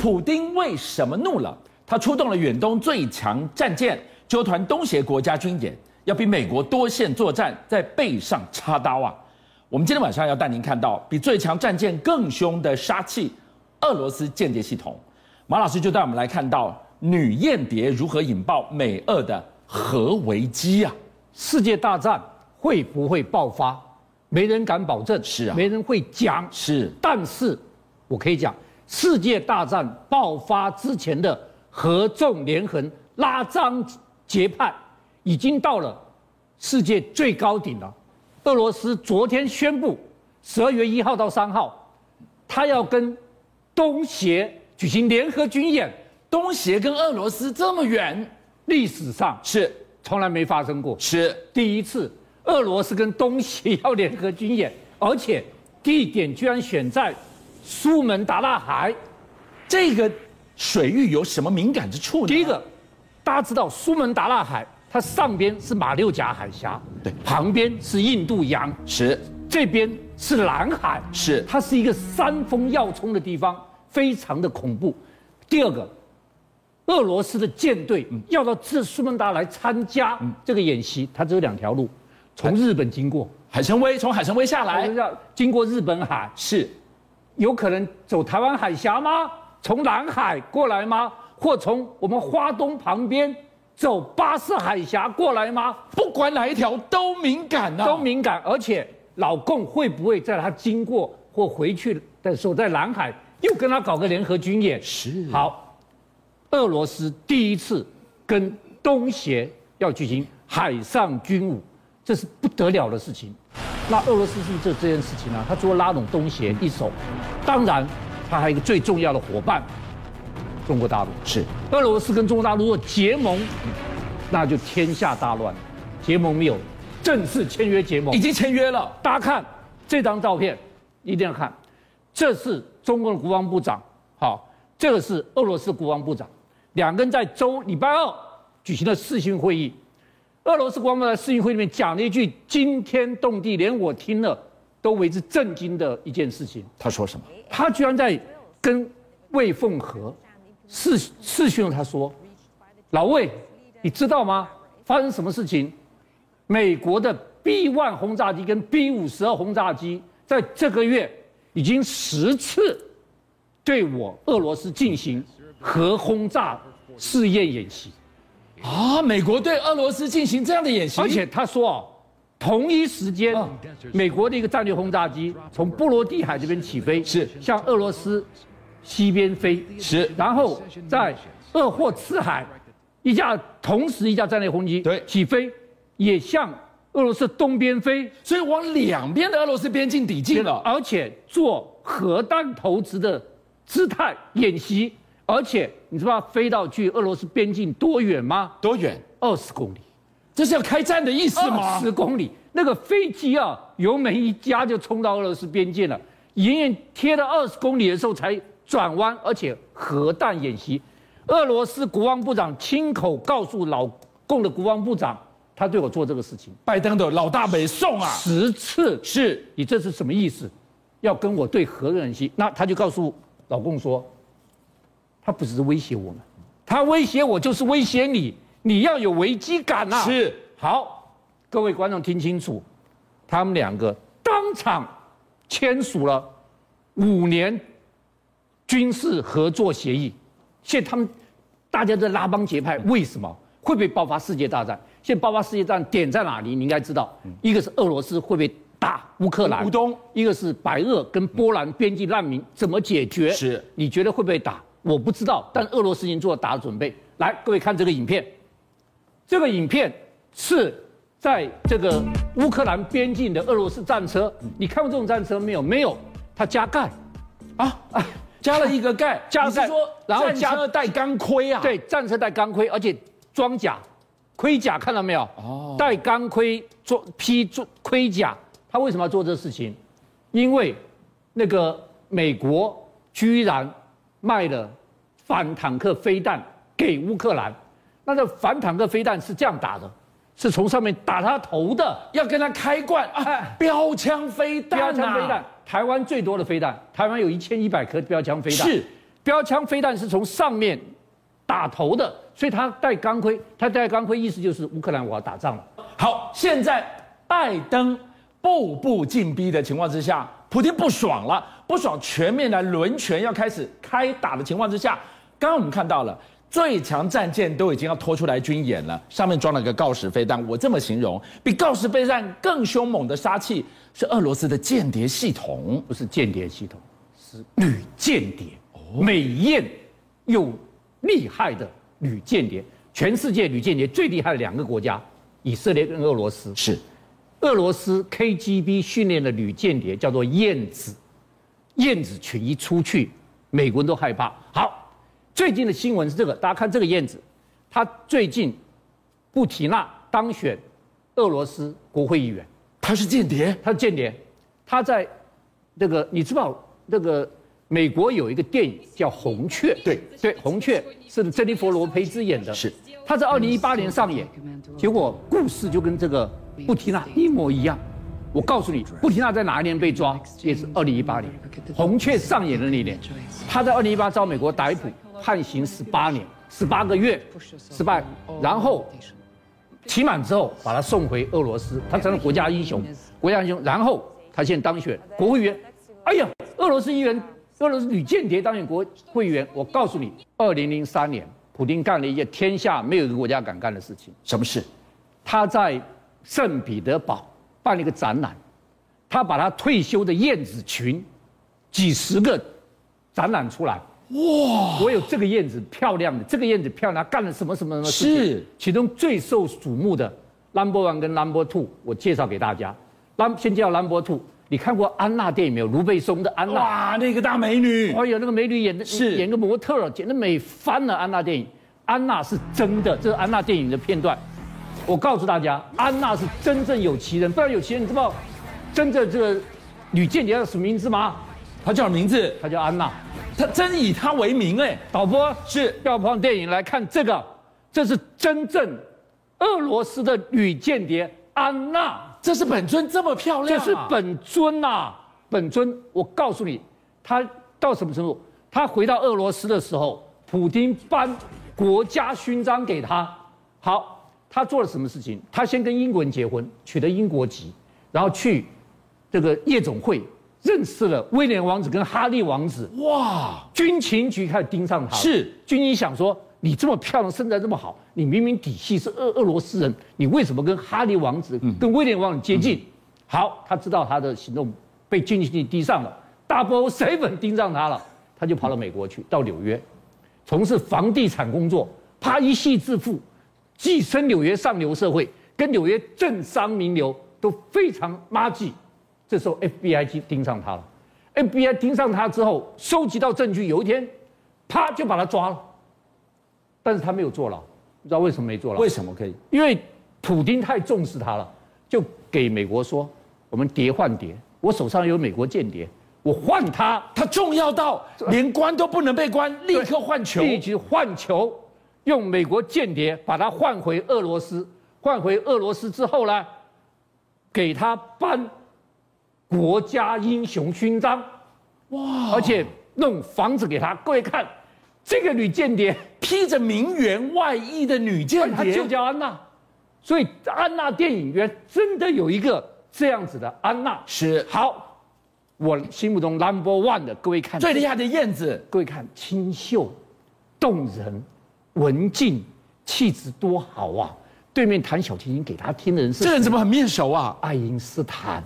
普丁为什么怒了？他出动了远东最强战舰，纠团东协国家军演，要比美国多线作战，在背上插刀啊！我们今天晚上要带您看到比最强战舰更凶的杀器——俄罗斯间谍系统。马老师就带我们来看到女间谍如何引爆美俄的核危机啊！世界大战会不会爆发？没人敢保证，是啊，没人会讲，是。但是我可以讲，世界大战爆发之前的合纵连横、拉张结派，已经到了世界最高顶了。俄罗斯昨天宣布，十二月一号到三号，他要跟东协举行联合军演。东协跟俄罗斯这么远，历史上是从来没发生过，是第一次。俄罗斯跟东协要联合军演，而且地点居然选在苏门答腊海，这个水域有什么敏感之处呢？第一个，大家知道苏门答腊海。它上边是马六甲海峡，对，旁边是印度洋，是，这边是南海，是，它是一个山峰要冲的地方，非常的恐怖。第二个，俄罗斯的舰队要到这苏门答来参加这个演习，它只有两条路，从日本经过。海参崴，从海参崴下来，要经过日本海，是，有可能走台湾海峡吗？从南海过来吗？或从我们花东旁边？走巴士海峡过来吗？不管哪一条都敏感呐、啊，都敏感。而且老共会不会在他经过或回去的时候，在南海又跟他搞个联合军演？是。好，俄罗斯第一次跟东协要举行海上军武，这是不得了的事情。那俄罗斯是不是做这件事情呢、啊？他除了拉拢东协一手，当然他还有一个最重要的伙伴。中国大陆是俄罗斯跟中国大陆若结盟，那就天下大乱。结盟没有正式签约结盟，已经签约了。大家看这张照片，一定要看，这是中国的国防部长，好，这个是俄罗斯国防部长，两个人在周礼拜二举行了视讯会议。俄罗斯国防部在视讯会里面讲了一句惊天动地，连我听了都为之震惊的一件事情。他说什么？他居然在跟魏凤和。视视讯，他说：“老魏，你知道吗？发生什么事情？美国的 B-1 轰炸机跟 B-52 轰炸机在这个月已经十次对我俄罗斯进行核轰炸试验演习。啊，美国对俄罗斯进行这样的演习，而且他说哦，同一时间，美国的一个战略轰炸机从波罗的海这边起飞，是。向俄罗斯。”西边飞。是，然后在鄂霍次海，一架同时一架战略轰击对。起飞，也向俄罗斯东边飞，所以往两边的俄罗斯边境抵近了，而且做核弹投掷的姿态演习，而且你知道飞到距俄罗斯边境多远吗？多远？二十公里，这是要开战的意思吗？二十公里，那个飞机啊，油门一加就冲到俄罗斯边境了，远远贴了二十公里的时候才。转弯，而且核弹演习，俄罗斯国防部长亲口告诉老共的国防部长，他对我做这个事情。拜登的老大没送啊，十次是你这是什么意思？要跟我对核演习？那他就告诉老共说，他不只是威胁我们，他威胁我就是威胁你，你要有危机感呐、啊。是，好，各位观众听清楚，他们两个当场签署了五年。军事合作协议，现在他们大家在拉帮结派，为什么会不会爆发世界大战？现在爆发世界大战点在哪里？你应该知道，一个是俄罗斯会不会打乌克兰，乌东；一个是白俄跟波兰边境难民怎么解决？是，你觉得会不会打？我不知道，但俄罗斯已经做了打的准备。来，各位看这个影片，这个影片是在这个乌克兰边境的俄罗斯战车，你看过这种战车没有？没有，它加盖啊啊！加了一个盖，加了盖，然后加车带钢盔啊？对，战车带钢盔，而且装甲、盔甲看到没有？哦，带钢盔做披做盔甲，他为什么要做这个事情？因为那个美国居然卖了反坦克飞弹给乌克兰，那这反坦克飞弹是这样打的，是从上面打他头的，要跟他开罐啊，标枪飞弹啊，标枪飞弹。台湾最多的飞弹，台湾有一千一百颗标枪飞弹。是，标枪飞弹是从上面打头的，所以他戴钢盔，他戴钢盔意思就是乌克兰我要打仗了。好，现在拜登步步进逼的情况之下，普京不爽了，不爽全面来轮权要开始开打的情况之下，刚刚我们看到了。最强战舰都已经要拖出来军演了，上面装了个锆石飞弹。我这么形容，比锆石飞弹更凶猛的杀器是俄罗斯的间谍系统，不是间谍系统，是女间谍，哦、美艳又厉害的女间谍。全世界女间谍最厉害的两个国家，以色列跟俄罗斯。是，俄罗斯 KGB 训练的女间谍叫做燕子，燕子群一出去，美国人都害怕。好。最近的新闻是这个，大家看这个燕子，他最近，布提纳当选俄罗斯国会议员，他是间谍，他是间谍，他在那个你知道那个美国有一个电影叫《红雀》，对。对，《红雀》是珍妮佛罗培兹演的，是，他在二零一八年上演，结果故事就跟这个布提纳一模一样。我告诉你，布提纳在哪一年被抓？也是二零一八年，红雀上演的那年，他在二零一八遭美国逮捕，判刑十八年，十八个月，失败，然后期满之后把他送回俄罗斯，他成了国家英雄，国家英雄。然后他现在当选国会议员，哎呀，俄罗斯议员，俄罗斯女间谍当选国会议员。我告诉你，二零零三年，普京干了一件天下没有一个国家敢干的事情，什么事？他在圣彼得堡。办了一个展览，他把他退休的燕子群，几十个展览出来。哇！我有这个燕子漂亮的，这个燕子漂亮，干了什么什么什么事情？是其中最受瞩目的 Number One 跟 Number Two，我介绍给大家。先介绍 Number Two，你看过安娜电影没有？卢贝松的安娜。哇，那个大美女！哎呀，那个美女演的是演个模特，简直美翻了。安娜电影，安娜是真的，这是安娜电影的片段。我告诉大家，安娜是真正有其人，不然有其人，你知道真正这个女间谍叫什么名字吗？她叫名字，她叫安娜，她真以她为名哎。导播是要放电影来看这个，这是真正俄罗斯的女间谍安娜，这是本尊这么漂亮，这是本尊呐，本尊。我告诉你，她到什么程度？她回到俄罗斯的时候，普京颁国家勋章给她。好。他做了什么事情？他先跟英国人结婚，取得英国籍，然后去这个夜总会认识了威廉王子跟哈利王子。哇！军情局开始盯上他。是军情想说，你这么漂亮，身材这么好，你明明底细是俄俄罗斯人，你为什么跟哈利王子、跟威廉王子接近？嗯、好，他知道他的行动被军情局盯上了，Double Seven 盯上他了，他就跑到美国去，到纽约从事房地产工作，啪一夕致富。跻身纽约上流社会，跟纽约政商名流都非常麻吉。这时候 FBI 就盯上他了，FBI 盯上他之后，收集到证据，有一天，啪就把他抓了。但是他没有坐牢，不知道为什么没坐牢？为什么可以？因为普丁太重视他了，就给美国说：“我们谍换谍，我手上有美国间谍，我换他，他重要到连关都不能被关，立刻换球，立即换球。”用美国间谍把他换回俄罗斯，换回俄罗斯之后呢，给他颁国家英雄勋章，哇！而且弄房子给他。各位看，这个女间谍披着名媛外衣的女间谍，她就叫安娜。所以安娜电影院真的有一个这样子的安娜。是好，我心目中 number one 的，各位看最厉害的燕子，各位看清秀动人。文静，气质多好啊！对面弹小提琴给他听的人是这人怎么很面熟啊？爱因斯坦，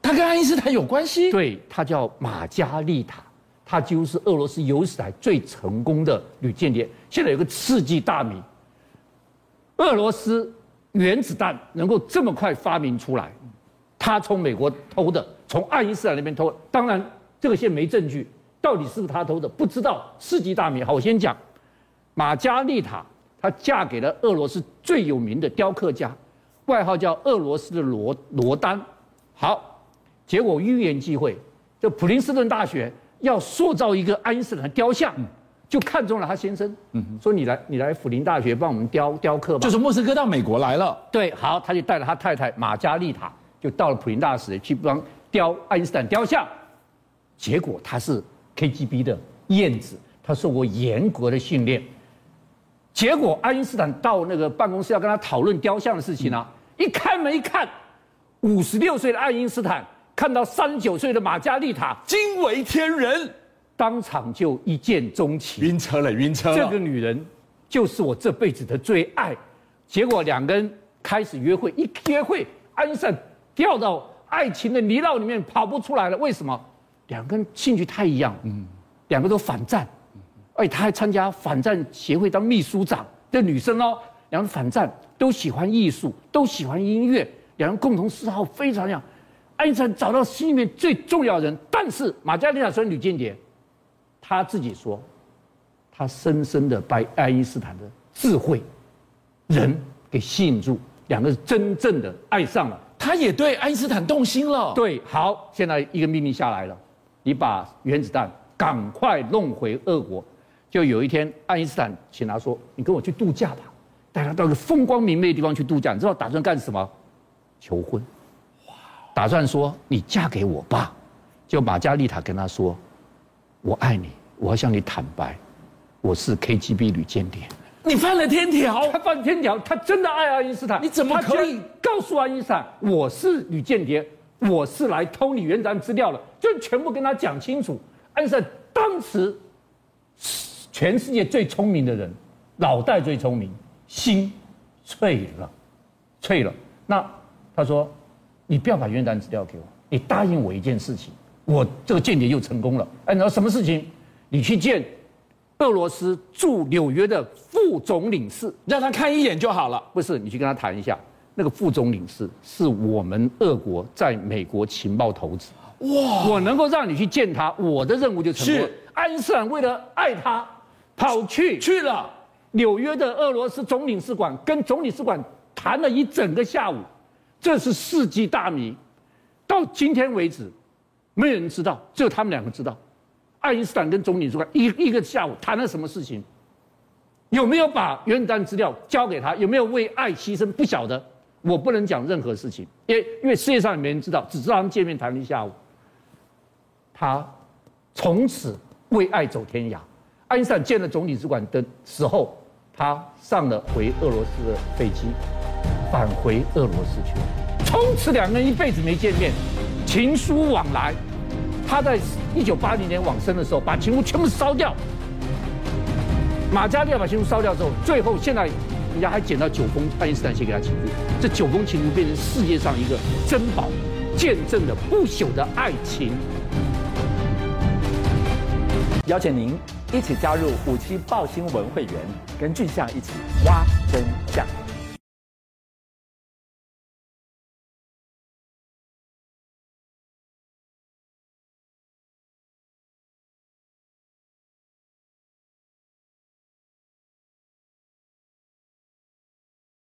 他跟爱因斯坦有关系？对，他叫马加利塔，他几乎是俄罗斯有史以来最成功的女间谍。现在有个世纪大谜：俄罗斯原子弹能够这么快发明出来，他从美国偷的，从爱因斯坦那边偷的。当然，这个现在没证据，到底是不是他偷的，不知道。世纪大谜，好，我先讲。玛加丽塔，她嫁给了俄罗斯最有名的雕刻家，外号叫俄罗斯的罗罗丹。好，结果预言机会，这普林斯顿大学要塑造一个爱因斯坦的雕像，就看中了他先生，说你来你来普林大学帮我们雕雕刻吧。就是莫斯科到美国来了。对，好，他就带着他太太玛加丽塔，就到了普林大学去帮雕爱因斯坦雕像。结果他是 KGB 的燕子。他受过严格的训练。结果爱因斯坦到那个办公室要跟他讨论雕像的事情啊，一开门一看，五十六岁的爱因斯坦看到三十九岁的玛加丽塔，惊为天人，当场就一见钟情，晕车了，晕车了。这个女人就是我这辈子的最爱。结果两个人开始约会，一约会，爱因斯坦掉到爱情的泥淖里面跑不出来了。为什么？两个人兴趣太一样，嗯，两个都反战。哎，他还参加反战协会当秘书长的女生哦，两人反战，都喜欢艺术，都喜欢音乐，两人共同嗜好非常像。爱因斯坦找到心里面最重要的人，但是玛加丽塔是女间谍，他自己说，他深深的被爱因斯坦的智慧、人给吸引住，两个是真正的爱上了。他也对爱因斯坦动心了。对，好，现在一个命令下来了，你把原子弹赶快弄回俄国。就有一天，爱因斯坦请他说：“你跟我去度假吧，带他到一个风光明媚的地方去度假。你知道打算干什么？求婚。哇！打算说你嫁给我吧。就玛加丽塔跟他说：‘我爱你，我要向你坦白，我是 KGB 女间谍。’你犯了天条，他犯天条，他真的爱爱因斯坦。你怎么可以告诉爱因斯坦我是女间谍？我是来偷你原子弹资料的？就全部跟他讲清楚。爱因斯坦当时。全世界最聪明的人，脑袋最聪明，心脆了，脆了。那他说：“你不要把原单资料给我，你答应我一件事情，我这个间谍又成功了。哎，你说什么事情？你去见俄罗斯驻纽约的副总领事，让他看一眼就好了。不是，你去跟他谈一下。那个副总领事是我们俄国在美国情报头子。哇！我能够让你去见他，我的任务就成功了。是爱因斯坦为了爱他。”跑去去了纽约的俄罗斯总领事馆，跟总领事馆谈了一整个下午，这是世纪大谜，到今天为止，没有人知道，只有他们两个知道。爱因斯坦跟总领事馆一一个下午谈了什么事情？有没有把原子弹资料交给他？有没有为爱牺牲？不晓得，我不能讲任何事情，因为因为世界上也没人知道，只知道他们见面谈了一下午。他从此为爱走天涯。爱因斯坦建了总领事馆的时候，他上了回俄罗斯的飞机，返回俄罗斯去了。从此两个人一辈子没见面，情书往来。他在一九八零年往生的时候，把情书全部烧掉。马加丽塔把情书烧掉之后，最后现在人家还捡到九封爱因斯坦写给他情书，这九封情书变成世界上一个珍宝，见证了不朽的爱情。邀请您一起加入五七报新闻会员，跟俊相一起挖